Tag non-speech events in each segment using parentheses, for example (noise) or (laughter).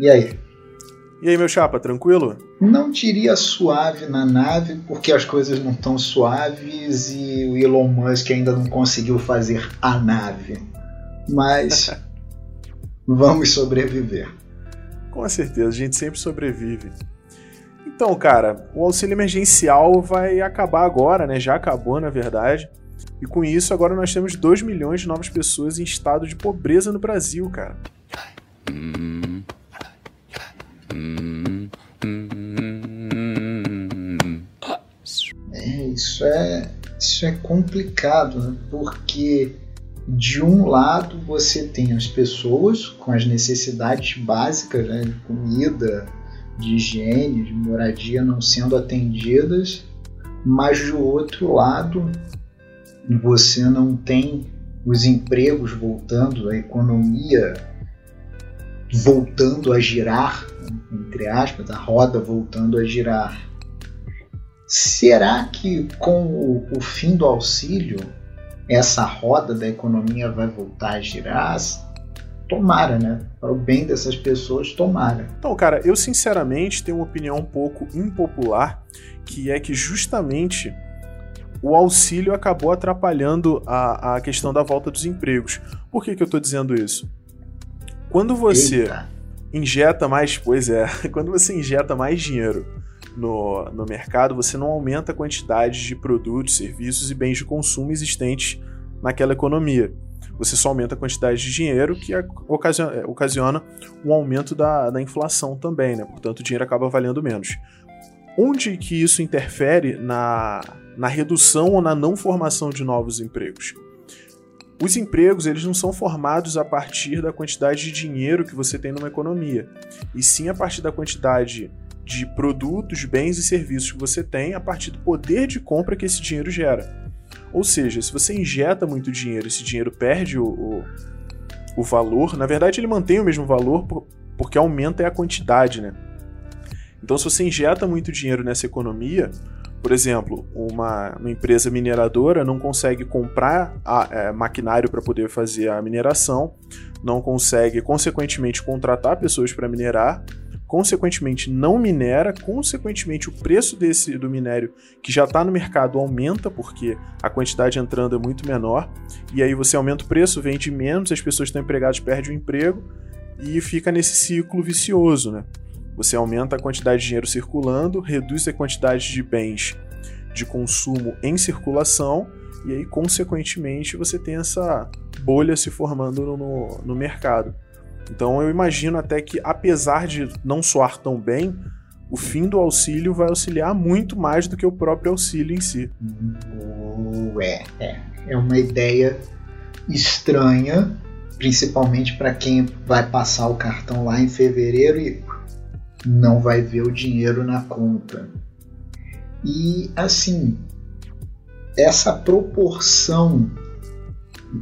E aí? E aí, meu chapa, tranquilo? Não diria suave na nave, porque as coisas não estão suaves e o Elon Musk ainda não conseguiu fazer a nave. Mas (laughs) vamos sobreviver. Com certeza, a gente sempre sobrevive. Então, cara, o auxílio emergencial vai acabar agora, né? Já acabou, na verdade. E com isso, agora nós temos 2 milhões de novas pessoas em estado de pobreza no Brasil, cara. É, isso é, isso é complicado, né? porque de um lado você tem as pessoas com as necessidades básicas né, de comida, de higiene, de moradia não sendo atendidas, mas do outro lado você não tem os empregos voltando, a economia voltando a girar, entre aspas, a roda voltando a girar. Será que com o, o fim do auxílio essa roda da economia vai voltar a girar? Tomara, né? Para o bem dessas pessoas, tomara. Então, cara, eu sinceramente tenho uma opinião um pouco impopular, que é que justamente o auxílio acabou atrapalhando a, a questão da volta dos empregos. Por que, que eu estou dizendo isso? Quando você Eita. injeta mais, pois é, (laughs) quando você injeta mais dinheiro no, no mercado, você não aumenta a quantidade de produtos, serviços e bens de consumo existentes naquela economia. Você só aumenta a quantidade de dinheiro, que ocasiona, é, ocasiona um aumento da, da inflação também, né? Portanto, o dinheiro acaba valendo menos. Onde que isso interfere na, na redução ou na não formação de novos empregos? Os empregos eles não são formados a partir da quantidade de dinheiro que você tem numa economia, e sim a partir da quantidade de produtos, bens e serviços que você tem a partir do poder de compra que esse dinheiro gera. Ou seja, se você injeta muito dinheiro esse dinheiro perde o, o, o valor, na verdade ele mantém o mesmo valor porque aumenta a quantidade, né? Então, se você injeta muito dinheiro nessa economia, por exemplo, uma, uma empresa mineradora não consegue comprar a, é, maquinário para poder fazer a mineração, não consegue, consequentemente, contratar pessoas para minerar, consequentemente não minera, consequentemente o preço desse do minério que já está no mercado aumenta porque a quantidade entrando é muito menor e aí você aumenta o preço, vende menos, as pessoas estão empregadas perdem o emprego e fica nesse ciclo vicioso, né? Você aumenta a quantidade de dinheiro circulando, reduz a quantidade de bens de consumo em circulação, e aí, consequentemente, você tem essa bolha se formando no, no mercado. Então, eu imagino até que, apesar de não soar tão bem, o fim do auxílio vai auxiliar muito mais do que o próprio auxílio em si. É, é, é uma ideia estranha, principalmente para quem vai passar o cartão lá em fevereiro e não vai ver o dinheiro na conta. E assim, essa proporção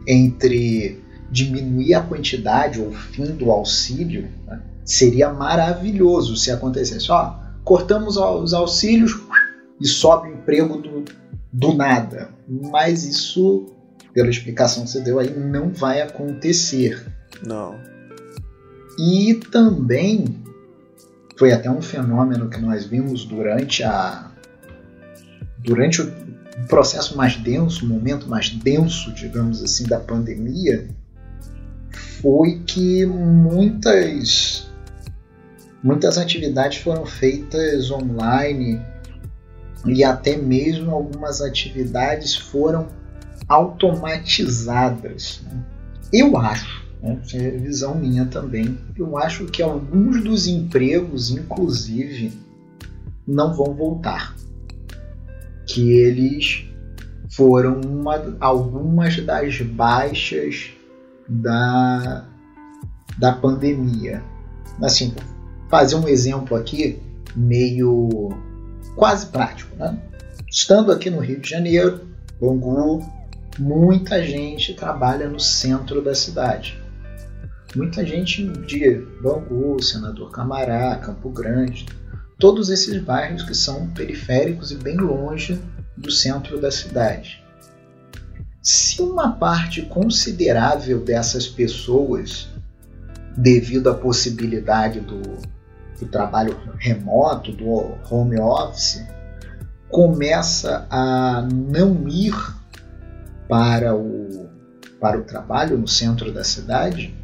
entre diminuir a quantidade ou fim do auxílio né, seria maravilhoso se acontecesse. Ó, cortamos os auxílios e sobe o emprego do, do nada. Mas isso, pela explicação que você deu aí, não vai acontecer. Não. E também foi até um fenômeno que nós vimos durante a durante o processo mais denso, o momento mais denso, digamos assim, da pandemia, foi que muitas muitas atividades foram feitas online e até mesmo algumas atividades foram automatizadas. Eu acho né? é visão minha também. Eu acho que alguns dos empregos, inclusive, não vão voltar. Que eles foram uma, algumas das baixas da, da pandemia. Assim, fazer um exemplo aqui meio quase prático, né? Estando aqui no Rio de Janeiro, Bangu, muita gente trabalha no centro da cidade. Muita gente de Bangu, Senador Camará, Campo Grande, todos esses bairros que são periféricos e bem longe do centro da cidade. Se uma parte considerável dessas pessoas devido à possibilidade do, do trabalho remoto, do home office, começa a não ir para o, para o trabalho no centro da cidade,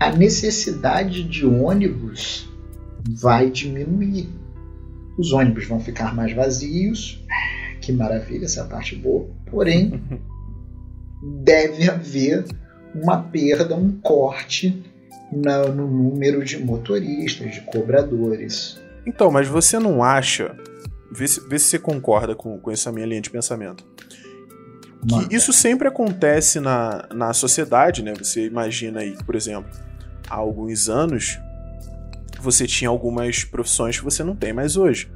a necessidade de ônibus vai diminuir. Os ônibus vão ficar mais vazios. Que maravilha, essa é a parte boa. Porém, (laughs) deve haver uma perda, um corte no número de motoristas, de cobradores. Então, mas você não acha, vê se, vê se você concorda com, com essa minha linha de pensamento, que isso sempre acontece na, na sociedade, né? Você imagina aí, por exemplo, há alguns anos você tinha algumas profissões que você não tem mais hoje.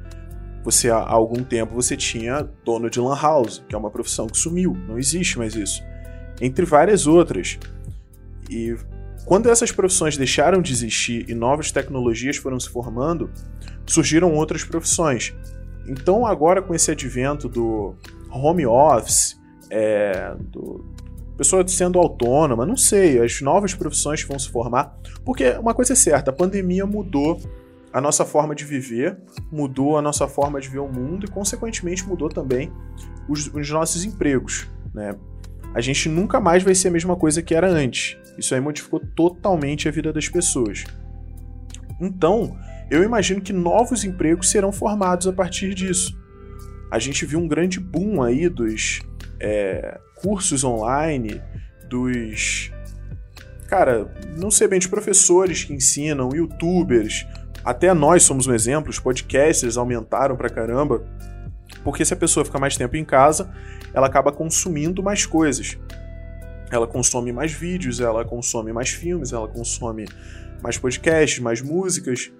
Você há algum tempo você tinha dono de lan house, que é uma profissão que sumiu, não existe mais isso. Entre várias outras. E quando essas profissões deixaram de existir e novas tecnologias foram se formando, surgiram outras profissões. Então, agora com esse advento do home office, é, do pessoa sendo autônoma, não sei, as novas profissões que vão se formar, porque uma coisa é certa, a pandemia mudou a nossa forma de viver, mudou a nossa forma de ver o mundo e, consequentemente, mudou também os, os nossos empregos, né? A gente nunca mais vai ser a mesma coisa que era antes. Isso aí modificou totalmente a vida das pessoas. Então, eu imagino que novos empregos serão formados a partir disso. A gente viu um grande boom aí dos é, cursos online, dos. Cara, não sei bem, de professores que ensinam, youtubers, até nós somos um exemplo, os podcasts aumentaram pra caramba, porque se a pessoa fica mais tempo em casa, ela acaba consumindo mais coisas ela consome mais vídeos, ela consome mais filmes, ela consome mais podcasts, mais músicas.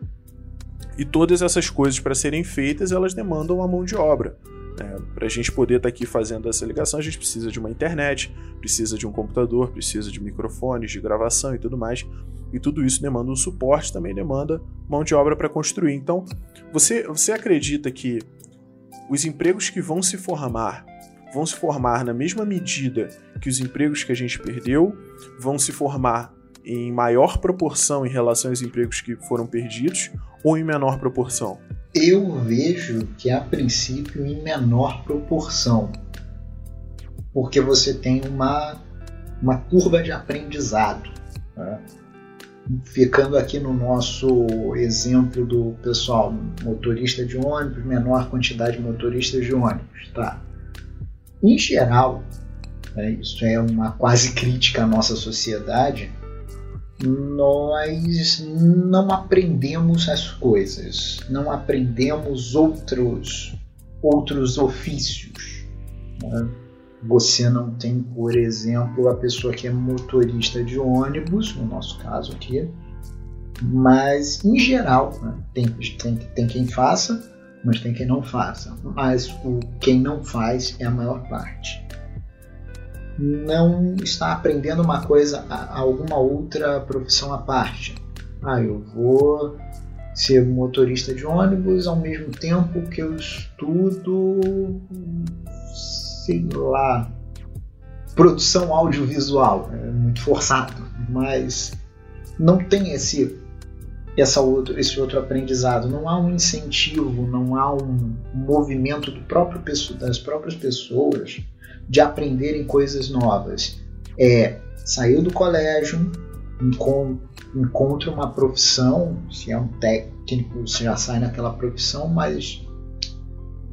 E todas essas coisas, para serem feitas, elas demandam a mão de obra. É, para a gente poder estar tá aqui fazendo essa ligação, a gente precisa de uma internet, precisa de um computador, precisa de microfones, de gravação e tudo mais. E tudo isso demanda um suporte, também demanda mão de obra para construir. Então, você, você acredita que os empregos que vão se formar vão se formar na mesma medida que os empregos que a gente perdeu, vão se formar em maior proporção em relação aos empregos que foram perdidos ou em menor proporção? Eu vejo que a princípio em menor proporção, porque você tem uma, uma curva de aprendizado. Né? Ficando aqui no nosso exemplo do pessoal, motorista de ônibus, menor quantidade de motoristas de ônibus, tá? Em geral, né, isso é uma quase crítica à nossa sociedade, nós não aprendemos as coisas, não aprendemos outros, outros ofícios. Né? Você não tem, por exemplo, a pessoa que é motorista de ônibus, no nosso caso aqui, mas em geral, né? tem, tem, tem quem faça, mas tem quem não faça. Mas o quem não faz é a maior parte. Não está aprendendo uma coisa, alguma outra profissão à parte. Ah, eu vou ser motorista de ônibus ao mesmo tempo que eu estudo, sei lá, produção audiovisual. É muito forçado, mas não tem esse essa outro, esse outro aprendizado. Não há um incentivo, não há um movimento do próprio, das próprias pessoas de aprenderem coisas novas. É saiu do colégio, encontra uma profissão, se é um técnico, você já sai naquela profissão, mas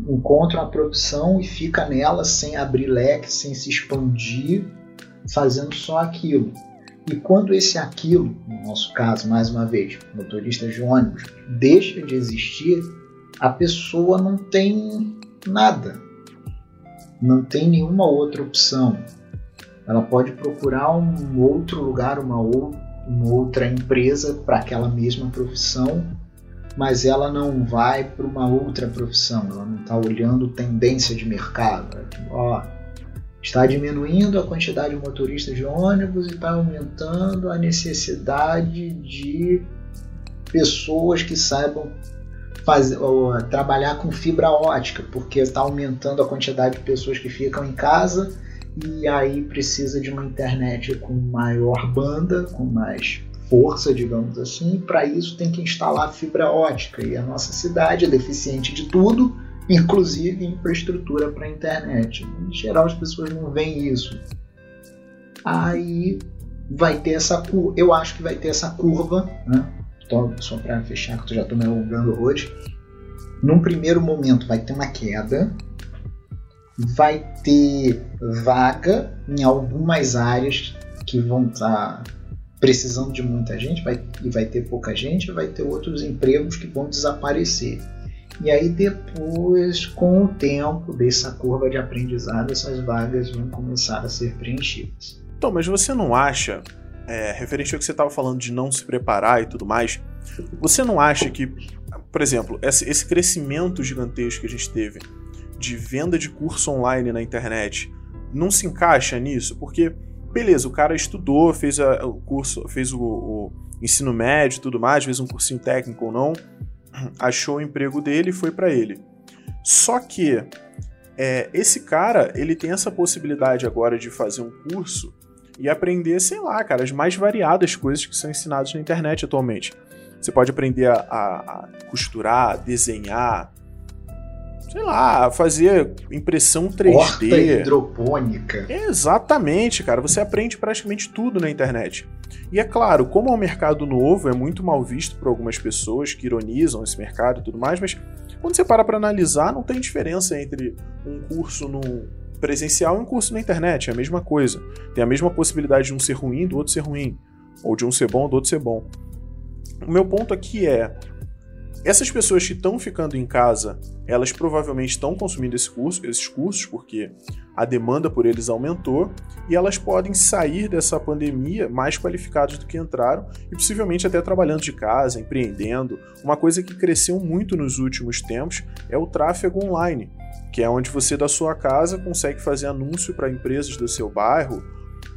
encontra uma profissão e fica nela sem abrir leque, sem se expandir, fazendo só aquilo. E quando esse aquilo, no nosso caso, mais uma vez, motorista de ônibus, deixa de existir, a pessoa não tem nada, não tem nenhuma outra opção. Ela pode procurar um outro lugar, uma, ou, uma outra empresa para aquela mesma profissão, mas ela não vai para uma outra profissão, ela não está olhando tendência de mercado. Ó, Está diminuindo a quantidade de motoristas de ônibus e está aumentando a necessidade de pessoas que saibam fazer, ou, trabalhar com fibra ótica, porque está aumentando a quantidade de pessoas que ficam em casa e aí precisa de uma internet com maior banda, com mais força, digamos assim. Para isso tem que instalar fibra ótica e a nossa cidade é deficiente de tudo, inclusive infraestrutura para internet. Em geral as pessoas não veem isso. Aí vai ter essa eu acho que vai ter essa curva, né? Só para fechar, que eu já estou me alongando hoje. Num primeiro momento vai ter uma queda, vai ter vaga em algumas áreas que vão estar tá precisando de muita gente vai, e vai ter pouca gente, vai ter outros empregos que vão desaparecer. E aí depois, com o tempo dessa curva de aprendizado, essas vagas vão começar a ser preenchidas. Então, mas você não acha, é, referente ao que você estava falando de não se preparar e tudo mais, você não acha que, por exemplo, esse, crescimento gigantesco que a gente teve de venda de curso online na internet não se encaixa nisso? Porque, beleza, o cara estudou, fez a, o curso, fez o, o ensino médio e tudo mais, fez um cursinho técnico ou não, (clears throat) achou o emprego dele e foi para ele. Só que é, esse cara, ele tem essa possibilidade agora de fazer um curso e aprender, sei lá, cara, as mais variadas coisas que são ensinadas na internet atualmente. Você pode aprender a, a, a costurar, desenhar, sei lá, fazer impressão 3D. Horta hidropônica. Exatamente, cara. Você aprende praticamente tudo na internet. E é claro, como é um mercado novo, é muito mal visto por algumas pessoas que ironizam esse mercado e tudo mais, mas quando você para para analisar, não tem diferença entre um curso no presencial e um curso na internet, é a mesma coisa. Tem a mesma possibilidade de um ser ruim do outro ser ruim, ou de um ser bom do outro ser bom. O meu ponto aqui é, essas pessoas que estão ficando em casa, elas provavelmente estão consumindo esse curso, esses cursos, porque a demanda por eles aumentou, e elas podem sair dessa pandemia mais qualificadas do que entraram, e possivelmente até trabalhando de casa, empreendendo. Uma coisa que cresceu muito nos últimos tempos é o tráfego online, que é onde você da sua casa consegue fazer anúncio para empresas do seu bairro,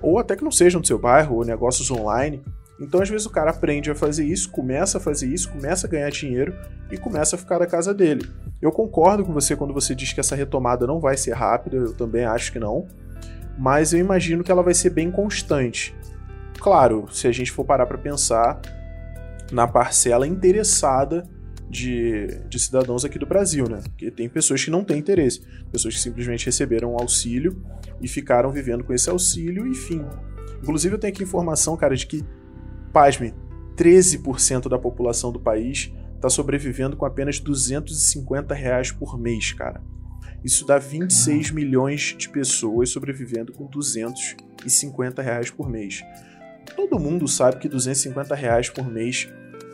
ou até que não sejam do seu bairro, ou negócios online então, às vezes, o cara aprende a fazer isso, começa a fazer isso, começa a ganhar dinheiro e começa a ficar da casa dele. Eu concordo com você quando você diz que essa retomada não vai ser rápida, eu também acho que não, mas eu imagino que ela vai ser bem constante. Claro, se a gente for parar para pensar na parcela interessada de, de, cidadãos aqui do Brasil, né? Porque tem pessoas que não têm interesse, pessoas que simplesmente receberam um auxílio e ficaram vivendo com esse auxílio e fim. Inclusive, eu tenho aqui informação, cara, de que pasme, 13% da população do país está sobrevivendo com apenas 250 reais por mês, cara. Isso dá 26 milhões de pessoas sobrevivendo com 250 reais por mês. Todo mundo sabe que 250 reais por mês,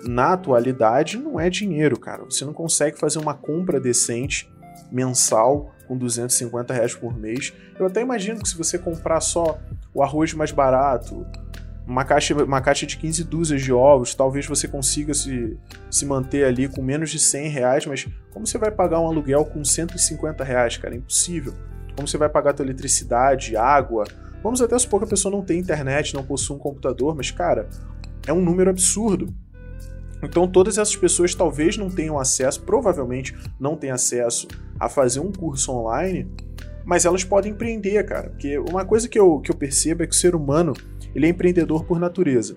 na atualidade, não é dinheiro, cara. Você não consegue fazer uma compra decente mensal com 250 reais por mês. Eu até imagino que se você comprar só o arroz mais barato, uma caixa, uma caixa de 15 dúzias de ovos, talvez você consiga se, se manter ali com menos de 100 reais, mas como você vai pagar um aluguel com 150 reais, cara? É impossível. Como você vai pagar a tua eletricidade, água? Vamos até supor que a pessoa não tem internet, não possui um computador, mas, cara, é um número absurdo. Então, todas essas pessoas talvez não tenham acesso, provavelmente não tenham acesso a fazer um curso online, mas elas podem empreender, cara. Porque uma coisa que eu, que eu percebo é que o ser humano ele é empreendedor por natureza.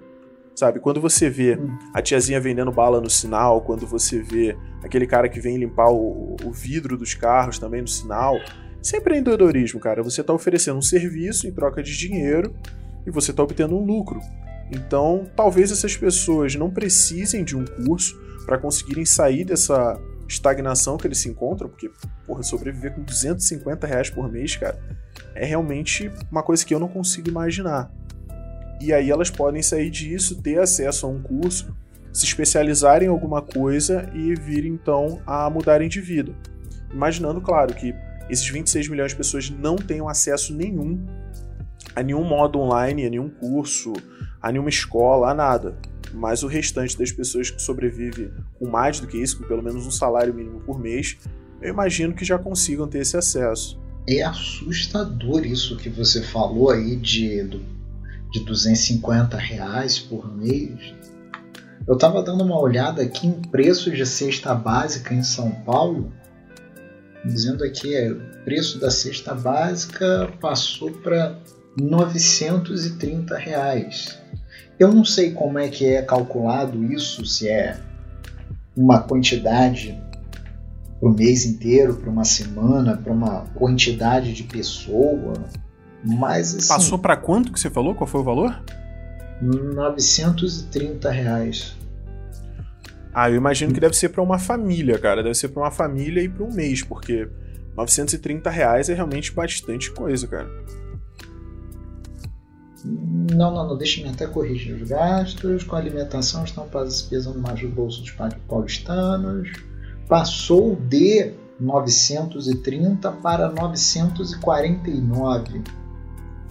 Sabe, quando você vê a tiazinha vendendo bala no sinal, quando você vê aquele cara que vem limpar o, o vidro dos carros também no sinal, isso é empreendedorismo, cara. Você está oferecendo um serviço em troca de dinheiro e você está obtendo um lucro. Então, talvez essas pessoas não precisem de um curso para conseguirem sair dessa estagnação que eles se encontram, porque, porra, sobreviver com 250 reais por mês, cara, é realmente uma coisa que eu não consigo imaginar. E aí elas podem sair disso, ter acesso a um curso, se especializar em alguma coisa e vir então a mudarem de vida. Imaginando, claro, que esses 26 milhões de pessoas não tenham acesso nenhum a nenhum modo online, a nenhum curso, a nenhuma escola, a nada. Mas o restante das pessoas que sobrevive com mais do que isso, com pelo menos um salário mínimo por mês, eu imagino que já consigam ter esse acesso. É assustador isso que você falou aí de, de 250 reais por mês. Eu estava dando uma olhada aqui em preços de cesta básica em São Paulo, dizendo aqui preço da cesta básica passou para 930 reais. Eu não sei como é que é calculado isso, se é uma quantidade para o mês inteiro, para uma semana, para uma quantidade de pessoa, mas assim, Passou para quanto que você falou? Qual foi o valor? 930 reais. Ah, eu imagino que deve ser para uma família, cara. Deve ser para uma família e para um mês, porque 930 reais é realmente bastante coisa, cara. Não, não, não, deixa-me até corrigir os gastos. Com a alimentação estão pesando mais os bolsos dos paulistanos. Passou de 930 para 949.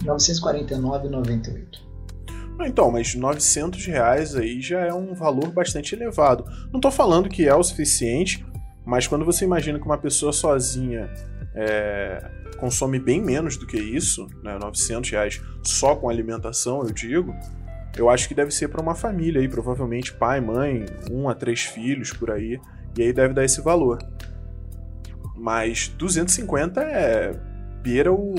949,98. Então, mas 900 reais aí já é um valor bastante elevado. Não estou falando que é o suficiente, mas quando você imagina que uma pessoa sozinha é, consome bem menos do que isso, né, 900 reais só com alimentação, eu digo, eu acho que deve ser para uma família aí, provavelmente pai, mãe, um a três filhos por aí, e aí deve dar esse valor. Mas 250 é beira o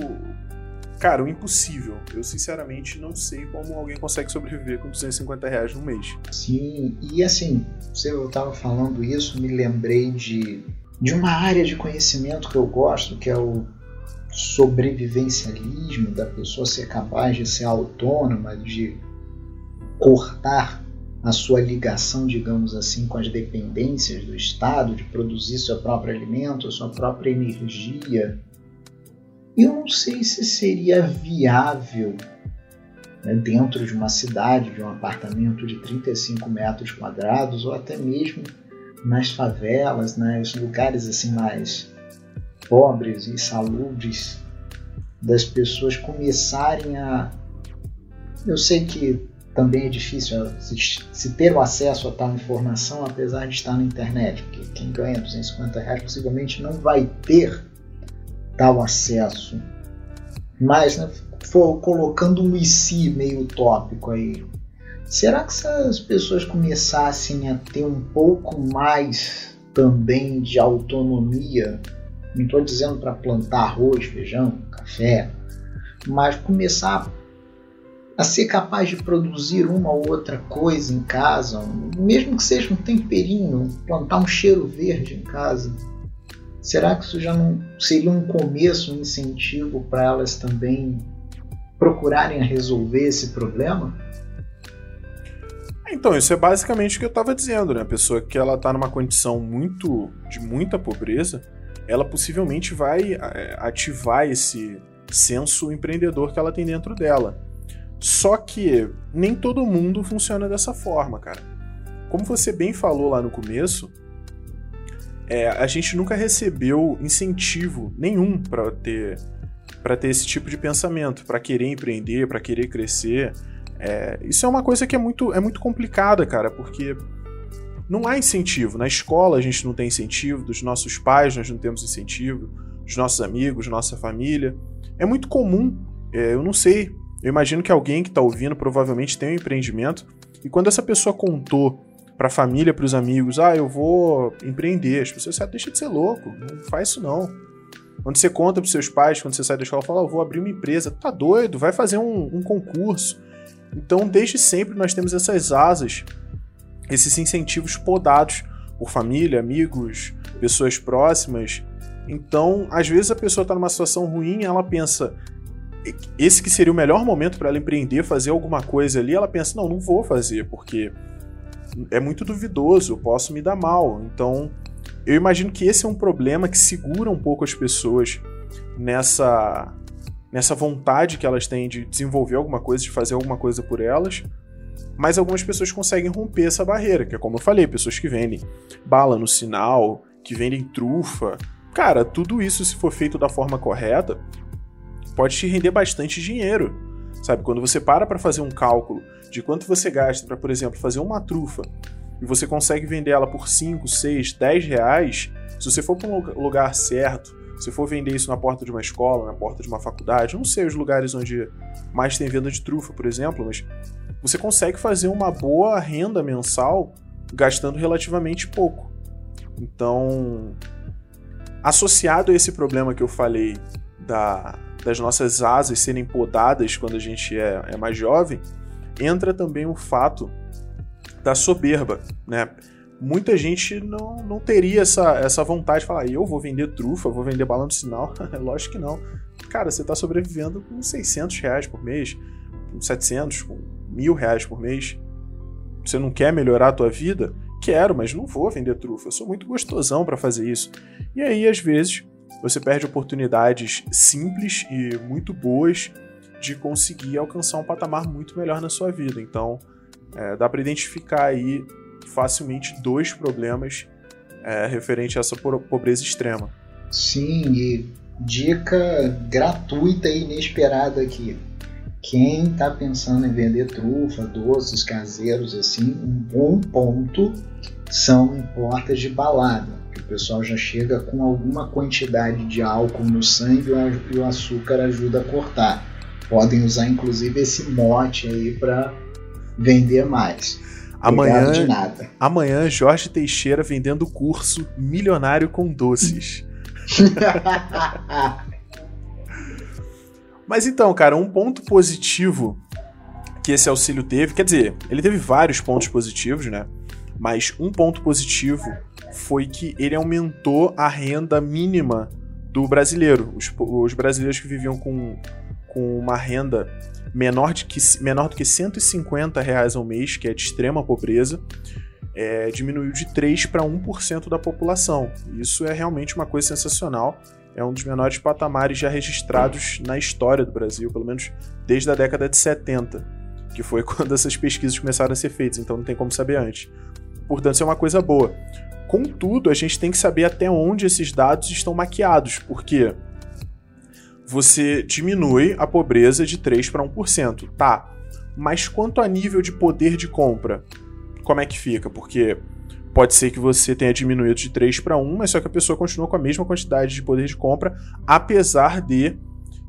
cara, o impossível. Eu sinceramente não sei como alguém consegue sobreviver com 250 reais no mês. Sim, e assim, você estava falando isso, me lembrei de de uma área de conhecimento que eu gosto, que é o sobrevivencialismo, da pessoa ser capaz de ser autônoma, de cortar a sua ligação, digamos assim, com as dependências do Estado, de produzir seu próprio alimento, sua própria energia. Eu não sei se seria viável né, dentro de uma cidade, de um apartamento de 35 metros quadrados, ou até mesmo nas favelas, nos né, lugares assim mais pobres e saludes, das pessoas começarem a. Eu sei que também é difícil se, se, ter o acesso a tal informação, apesar de estar na internet, porque quem ganha 250 reais possivelmente não vai ter tal acesso. Mas, né, for colocando um IC meio utópico aí, Será que se as pessoas começassem a ter um pouco mais também de autonomia, não estou dizendo para plantar arroz, feijão, café, mas começar a ser capaz de produzir uma ou outra coisa em casa, mesmo que seja um temperinho, plantar um cheiro verde em casa. Será que isso já não seria um começo, um incentivo para elas também procurarem resolver esse problema? Então, isso é basicamente o que eu estava dizendo, né? A pessoa que ela tá numa condição muito de muita pobreza, ela possivelmente vai é, ativar esse senso empreendedor que ela tem dentro dela. Só que nem todo mundo funciona dessa forma, cara. Como você bem falou lá no começo, é, a gente nunca recebeu incentivo nenhum para ter para ter esse tipo de pensamento, para querer empreender, para querer crescer. É, isso é uma coisa que é muito, é muito complicada, cara, porque não há incentivo. Na escola a gente não tem incentivo, dos nossos pais nós não temos incentivo, dos nossos amigos, nossa família. É muito comum, é, eu não sei, eu imagino que alguém que está ouvindo provavelmente tem um empreendimento. E quando essa pessoa contou para a família, para os amigos, ah, eu vou empreender, as pessoas disseram, deixa de ser louco, não faz isso não. Quando você conta para seus pais, quando você sai da escola, fala, eu vou abrir uma empresa, tá doido, vai fazer um, um concurso. Então, desde sempre, nós temos essas asas, esses incentivos podados por família, amigos, pessoas próximas. Então, às vezes a pessoa está numa situação ruim, ela pensa, esse que seria o melhor momento para ela empreender, fazer alguma coisa ali, ela pensa, não, não vou fazer, porque é muito duvidoso, posso me dar mal. Então, eu imagino que esse é um problema que segura um pouco as pessoas nessa nessa vontade que elas têm de desenvolver alguma coisa, de fazer alguma coisa por elas. Mas algumas pessoas conseguem romper essa barreira, que é como eu falei, pessoas que vendem bala no sinal, que vendem trufa. Cara, tudo isso, se for feito da forma correta, pode te render bastante dinheiro. Sabe, quando você para para fazer um cálculo de quanto você gasta para, por exemplo, fazer uma trufa e você consegue vender ela por 5, 6, 10 reais, se você for para um lugar certo, se for vender isso na porta de uma escola, na porta de uma faculdade, não sei os lugares onde mais tem venda de trufa, por exemplo, mas você consegue fazer uma boa renda mensal gastando relativamente pouco. Então, Associado a esse problema que eu falei da, das nossas asas serem podadas quando a gente é, é mais jovem, entra também o fato da soberba, né? Muita gente não, não teria essa, essa vontade de falar, eu vou vender trufa, vou vender balão de sinal. (laughs) Lógico que não. Cara, você está sobrevivendo com 600 reais por mês, com 700, com mil reais por mês. Você não quer melhorar a tua vida? Quero, mas não vou vender trufa. Eu sou muito gostosão para fazer isso. E aí, às vezes, você perde oportunidades simples e muito boas de conseguir alcançar um patamar muito melhor na sua vida. Então, é, dá para identificar aí facilmente dois problemas é, referente a essa pobreza extrema. Sim, e dica gratuita e inesperada aqui. Quem está pensando em vender trufa, doces caseiros, assim, um bom ponto são em portas de balada. Que o pessoal já chega com alguma quantidade de álcool no sangue e o açúcar ajuda a cortar. Podem usar inclusive esse mote aí para vender mais. Amanhã, de nada. amanhã, Jorge Teixeira vendendo curso Milionário com Doces. (laughs) Mas então, cara, um ponto positivo que esse auxílio teve, quer dizer, ele teve vários pontos positivos, né? Mas um ponto positivo foi que ele aumentou a renda mínima do brasileiro. Os, os brasileiros que viviam com, com uma renda menor, de que, menor do que 150 reais ao mês, que é de extrema pobreza, é, diminuiu de 3 para 1% da população. Isso é realmente uma coisa sensacional. É um dos menores patamares já registrados na história do Brasil, pelo menos desde a década de 70, que foi (laughs) quando essas pesquisas começaram a ser feitas, então não tem como saber antes. Portanto, isso é uma coisa boa. Contudo, a gente tem que saber até onde esses dados estão maquiados, porque você diminui a pobreza de 3 para 1%. Tá. Mas quanto a nível de poder de compra, como é que fica? Porque pode ser que você tenha diminuído de 3 para 1, mas só que a pessoa continua com a mesma quantidade de poder de compra, apesar de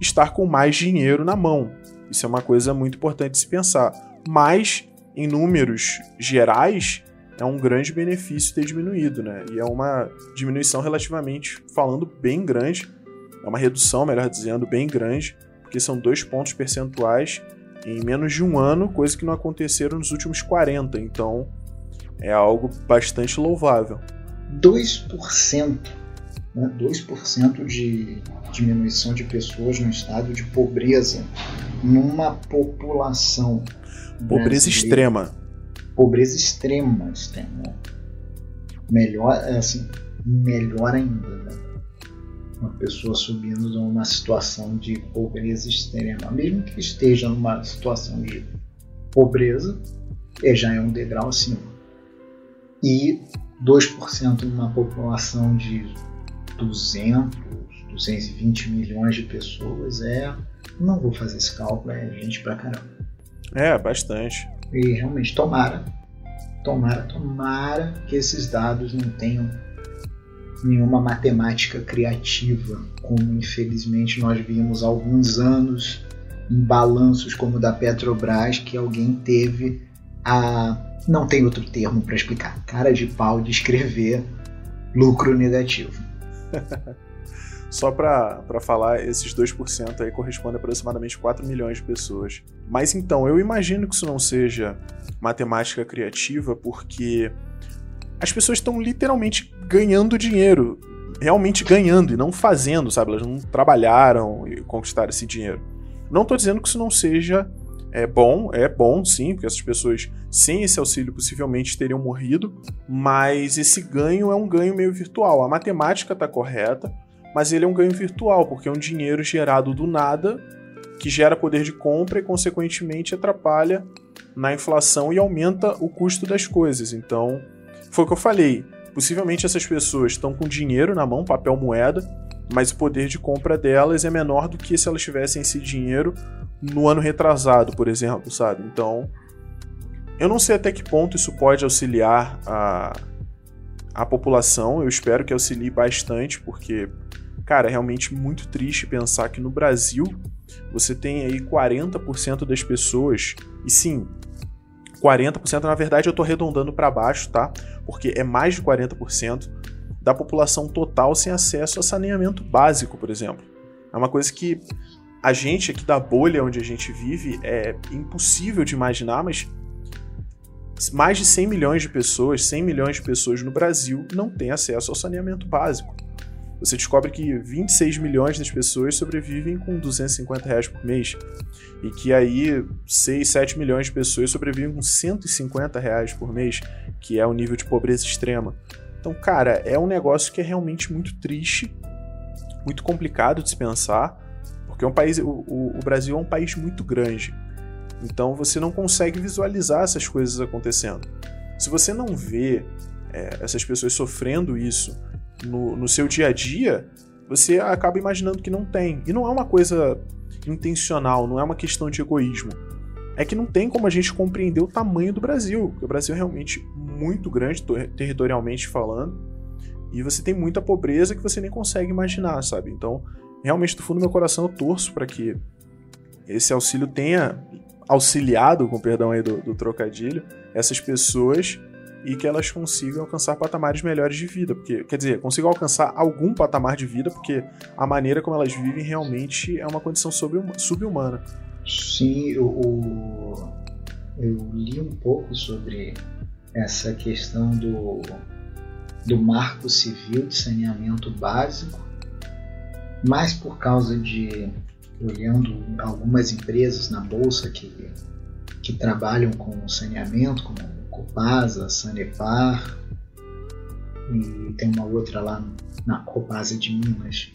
estar com mais dinheiro na mão. Isso é uma coisa muito importante de se pensar. Mas, em números gerais, é um grande benefício ter diminuído, né? E é uma diminuição relativamente falando bem grande é uma redução, melhor dizendo, bem grande, porque são dois pontos percentuais em menos de um ano, coisa que não aconteceram nos últimos 40. Então é algo bastante louvável. 2%, né? 2% de diminuição de pessoas no estado de pobreza numa população. Pobreza extrema. Pobreza extrema, extrema. Melhor, assim, melhor ainda. Né? uma pessoa subindo numa situação de pobreza extrema, mesmo que esteja numa situação de pobreza, é, já é um degrau acima. E 2% numa população de 200, 220 milhões de pessoas é. Não vou fazer esse cálculo, é gente pra caramba. É, bastante. E realmente, tomara, tomara, tomara que esses dados não tenham nenhuma matemática criativa, como infelizmente nós vimos há alguns anos em balanços como o da Petrobras, que alguém teve a. Não tem outro termo para explicar. Cara de pau de escrever lucro negativo. (laughs) Só para falar, esses 2% aí correspondem a aproximadamente 4 milhões de pessoas. Mas então, eu imagino que isso não seja matemática criativa, porque as pessoas estão literalmente ganhando dinheiro. Realmente ganhando e não fazendo, sabe? Elas não trabalharam e conquistaram esse dinheiro. Não estou dizendo que isso não seja é bom, é bom sim, porque essas pessoas sem esse auxílio possivelmente teriam morrido, mas esse ganho é um ganho meio virtual. A matemática está correta, mas ele é um ganho virtual, porque é um dinheiro gerado do nada que gera poder de compra e, consequentemente, atrapalha na inflação e aumenta o custo das coisas. Então, foi o que eu falei. Possivelmente essas pessoas estão com dinheiro na mão, papel moeda, mas o poder de compra delas é menor do que se elas tivessem esse dinheiro no ano retrasado, por exemplo, sabe? Então, eu não sei até que ponto isso pode auxiliar a, a população. Eu espero que auxilie bastante, porque, cara, é realmente muito triste pensar que no Brasil você tem aí 40% das pessoas, e sim, 40%, na verdade eu tô arredondando para baixo, tá? Porque é mais de 40% da população total sem acesso a saneamento básico, por exemplo. É uma coisa que a gente aqui da bolha onde a gente vive é impossível de imaginar, mas mais de 100 milhões de pessoas, 100 milhões de pessoas no Brasil não têm acesso ao saneamento básico. Você descobre que 26 milhões das pessoas sobrevivem com 250 reais por mês. E que aí 6, 7 milhões de pessoas sobrevivem com 150 reais por mês, que é o nível de pobreza extrema. Então, cara, é um negócio que é realmente muito triste, muito complicado de se pensar, porque é um país, o, o, Brasil é um país muito grande. Então você não consegue visualizar essas coisas acontecendo. Se você não vê é, essas pessoas sofrendo isso no, no seu dia a dia, você acaba imaginando que não tem. E não é uma coisa intencional, não é uma questão de egoísmo. É que não tem como a gente compreender o tamanho do Brasil. O Brasil é realmente muito grande, territorialmente falando. E você tem muita pobreza que você nem consegue imaginar, sabe? Então, realmente, do fundo do meu coração, eu torço para que esse auxílio tenha auxiliado, com perdão aí do, do trocadilho, essas pessoas e que elas consigam alcançar patamares melhores de vida. Porque, quer dizer, consigam alcançar algum patamar de vida, porque a maneira como elas vivem realmente é uma condição subhumana. Sim, eu, eu li um pouco sobre essa questão do, do marco civil de saneamento básico, mais por causa de olhando algumas empresas na bolsa que, que trabalham com saneamento, como Copasa, Sanepar, e tem uma outra lá na Copasa de Minas.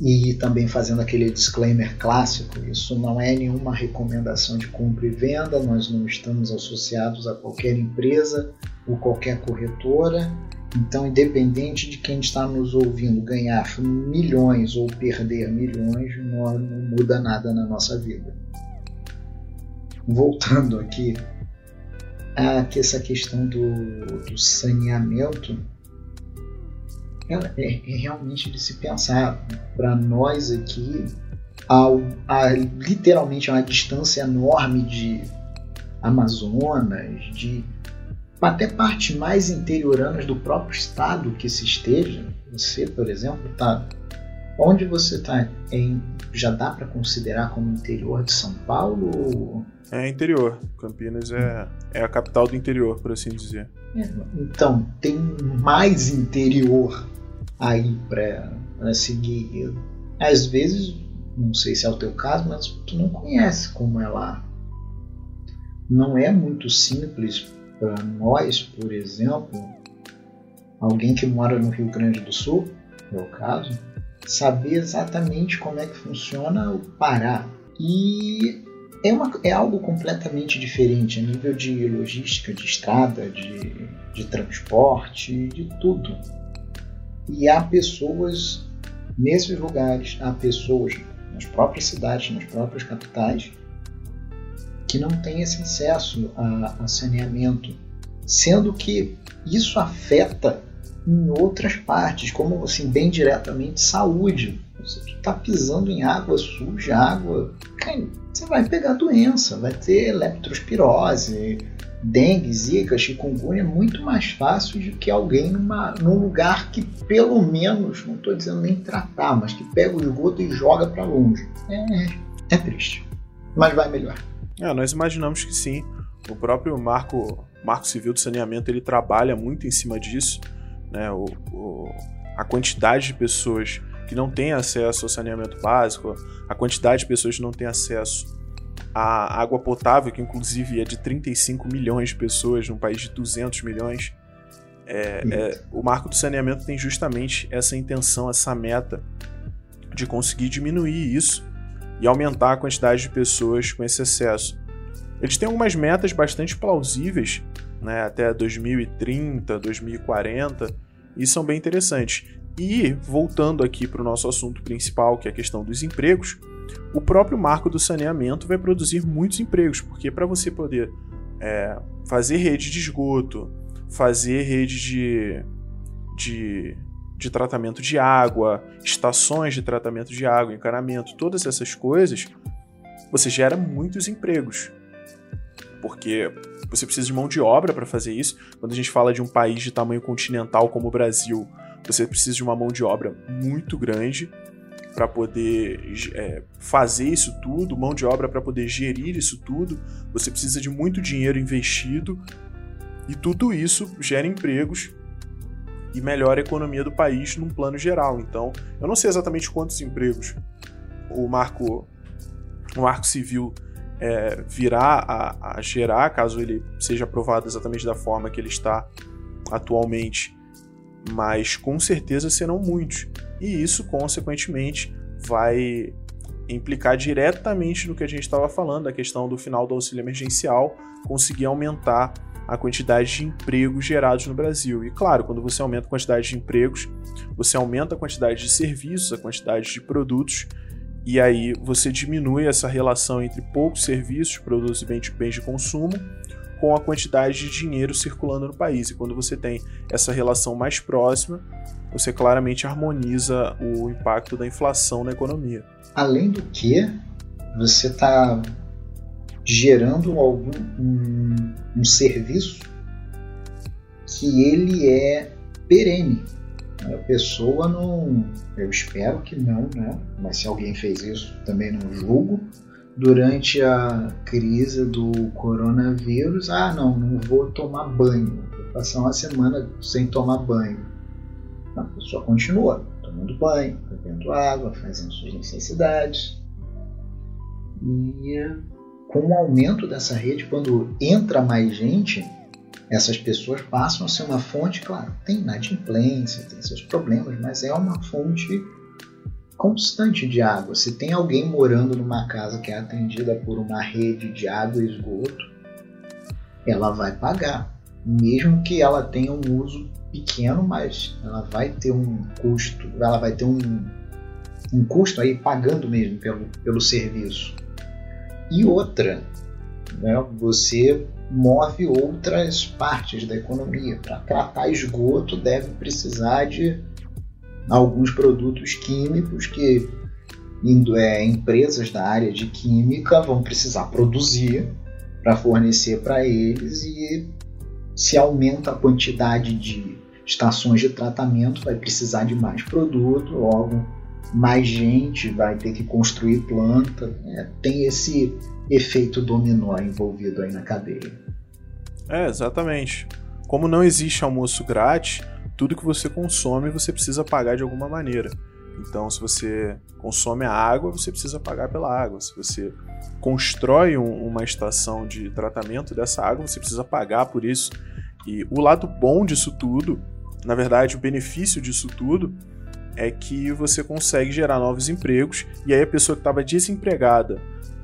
E também fazendo aquele disclaimer clássico: isso não é nenhuma recomendação de compra e venda, nós não estamos associados a qualquer empresa ou qualquer corretora. Então, independente de quem está nos ouvindo ganhar milhões ou perder milhões, não, não muda nada na nossa vida. Voltando aqui a essa questão do, do saneamento ela é, é, realmente de se pensar para nós aqui ao, a, literalmente a uma distância enorme de Amazonas, de até partes mais interioranas do próprio estado que se esteja. Você, por exemplo, está onde você está? Já dá para considerar como interior de São Paulo? Ou é interior. Campinas é, é a capital do interior, por assim dizer. É, então, tem mais interior aí para seguir. Às vezes, não sei se é o teu caso, mas tu não conhece como é lá. Não é muito simples para nós, por exemplo, alguém que mora no Rio Grande do Sul, é o caso, saber exatamente como é que funciona o Pará. E é, uma, é algo completamente diferente a nível de logística, de estrada, de, de transporte, de tudo. E há pessoas nesses lugares, há pessoas nas próprias cidades, nas próprias capitais, que não têm esse acesso a, a saneamento, sendo que isso afeta em outras partes, como assim, bem diretamente saúde. Você está pisando em água suja, água você vai pegar doença, vai ter leptospirose, dengue, zika, chikungunya, muito mais fácil do que alguém numa, num lugar que pelo menos, não estou dizendo nem tratar, mas que pega o esgoto e joga para longe. É, é triste, mas vai melhor. É, nós imaginamos que sim. O próprio Marco, Marco Civil do Saneamento ele trabalha muito em cima disso. Né? O, o, a quantidade de pessoas que não têm acesso ao saneamento básico, a quantidade de pessoas que não têm acesso à água potável, que inclusive é de 35 milhões de pessoas num país de 200 milhões. É, é, o marco do saneamento tem justamente essa intenção, essa meta de conseguir diminuir isso e aumentar a quantidade de pessoas com esse acesso. Eles têm algumas metas bastante plausíveis, né, até 2030, 2040, e são bem interessantes. E, voltando aqui para o nosso assunto principal, que é a questão dos empregos, o próprio marco do saneamento vai produzir muitos empregos, porque para você poder é, fazer rede de esgoto, fazer rede de, de, de tratamento de água, estações de tratamento de água, encanamento, todas essas coisas, você gera muitos empregos. porque você precisa de mão de obra para fazer isso. Quando a gente fala de um país de tamanho continental como o Brasil, você precisa de uma mão de obra muito grande para poder é, fazer isso tudo, mão de obra para poder gerir isso tudo. Você precisa de muito dinheiro investido e tudo isso gera empregos e melhora a economia do país num plano geral. Então, eu não sei exatamente quantos empregos o marco, o marco civil é, virá a, a gerar, caso ele seja aprovado exatamente da forma que ele está atualmente, mas com certeza serão muitos. E isso, consequentemente, vai implicar diretamente no que a gente estava falando, a questão do final do auxílio emergencial, conseguir aumentar a quantidade de empregos gerados no Brasil. E claro, quando você aumenta a quantidade de empregos, você aumenta a quantidade de serviços, a quantidade de produtos e aí você diminui essa relação entre poucos serviços, produtos e bens de consumo com a quantidade de dinheiro circulando no país. E quando você tem essa relação mais próxima, você claramente harmoniza o impacto da inflação na economia. Além do que, você está gerando algum um, um serviço que ele é perene. A pessoa não. Eu espero que não, né? Mas se alguém fez isso, também não julgo. Durante a crise do coronavírus, ah, não, não vou tomar banho. Vou passar uma semana sem tomar banho. A pessoa continua tomando banho, bebendo água, fazendo suas necessidades. E com o aumento dessa rede, quando entra mais gente, essas pessoas passam a ser uma fonte, claro, tem inadimplência, tem seus problemas, mas é uma fonte constante de água. Se tem alguém morando numa casa que é atendida por uma rede de água e esgoto, ela vai pagar, mesmo que ela tenha um uso pequeno, mas ela vai ter um custo, ela vai ter um, um custo aí pagando mesmo pelo, pelo serviço. E outra, né, você move outras partes da economia. Para tratar esgoto, deve precisar de alguns produtos químicos que é, empresas da área de química vão precisar produzir para fornecer para eles e se aumenta a quantidade de estações de tratamento, vai precisar de mais produto, logo mais gente vai ter que construir planta. Né? Tem esse efeito dominó envolvido aí na cadeia. É, exatamente. Como não existe almoço grátis, tudo que você consome você precisa pagar de alguma maneira. Então, se você consome a água, você precisa pagar pela água. Se você constrói um, uma estação de tratamento dessa água, você precisa pagar por isso. E o lado bom disso tudo, na verdade, o benefício disso tudo, é que você consegue gerar novos empregos e aí a pessoa que estava desempregada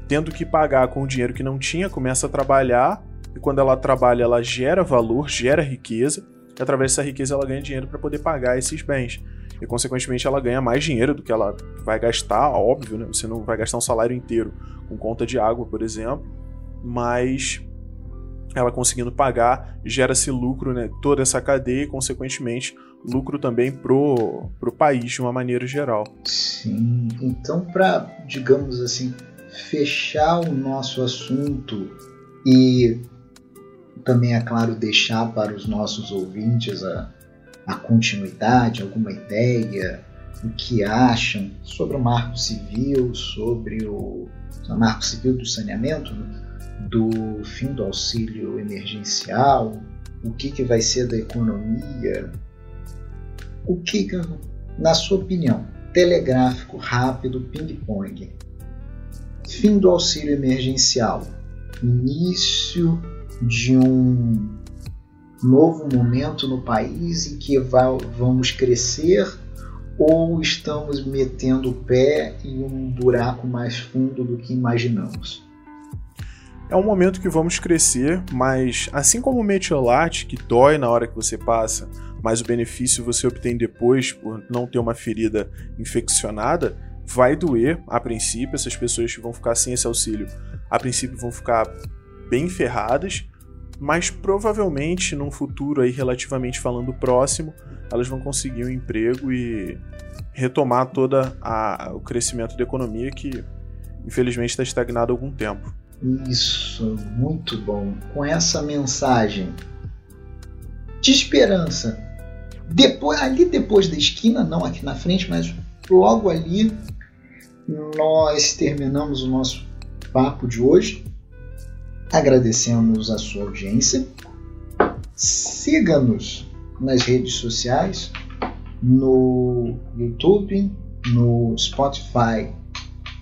tendo que pagar com o dinheiro que não tinha, começa a trabalhar, e quando ela trabalha, ela gera valor, gera riqueza, e através dessa riqueza ela ganha dinheiro para poder pagar esses bens. E, consequentemente, ela ganha mais dinheiro do que ela vai gastar, óbvio, né? Você não vai gastar um salário inteiro com conta de água, por exemplo, mas ela conseguindo pagar, gera-se lucro, né? Toda essa cadeia e, consequentemente, lucro também pro, pro país de uma maneira geral. Sim, então para, digamos assim, fechar o nosso assunto e também, é claro, deixar para os nossos ouvintes a, a continuidade, alguma ideia, o que acham sobre o marco civil, sobre o, o marco civil do saneamento, do fim do auxílio emergencial, o que, que vai ser da economia, o que, na sua opinião, telegráfico, rápido, ping-pong, fim do auxílio emergencial, início de um novo momento no país em que vamos crescer? Ou estamos metendo o pé em um buraco mais fundo do que imaginamos? É um momento que vamos crescer, mas assim como o metiolate, que dói na hora que você passa, mas o benefício você obtém depois por não ter uma ferida infeccionada, vai doer a princípio, essas pessoas que vão ficar sem esse auxílio, a princípio vão ficar bem ferradas, mas provavelmente num futuro aí relativamente falando próximo, elas vão conseguir um emprego e retomar toda a, o crescimento da economia que infelizmente está estagnado há algum tempo. Isso, muito bom. Com essa mensagem de esperança. Depois, ali depois da esquina, não aqui na frente, mas logo ali, nós terminamos o nosso papo de hoje. Agradecemos a sua audiência. Siga-nos nas redes sociais, no YouTube, no Spotify,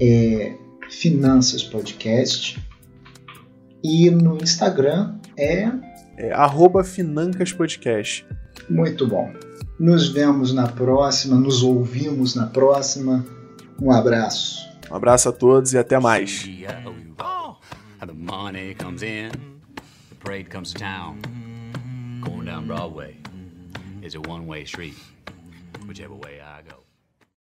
é Finanças Podcast e no Instagram é, é arroba Financas Podcast. Muito bom. Nos vemos na próxima, nos ouvimos na próxima. Um abraço. Um abraço a todos e até mais. Going down Broadway is a one-way street, whichever way I go.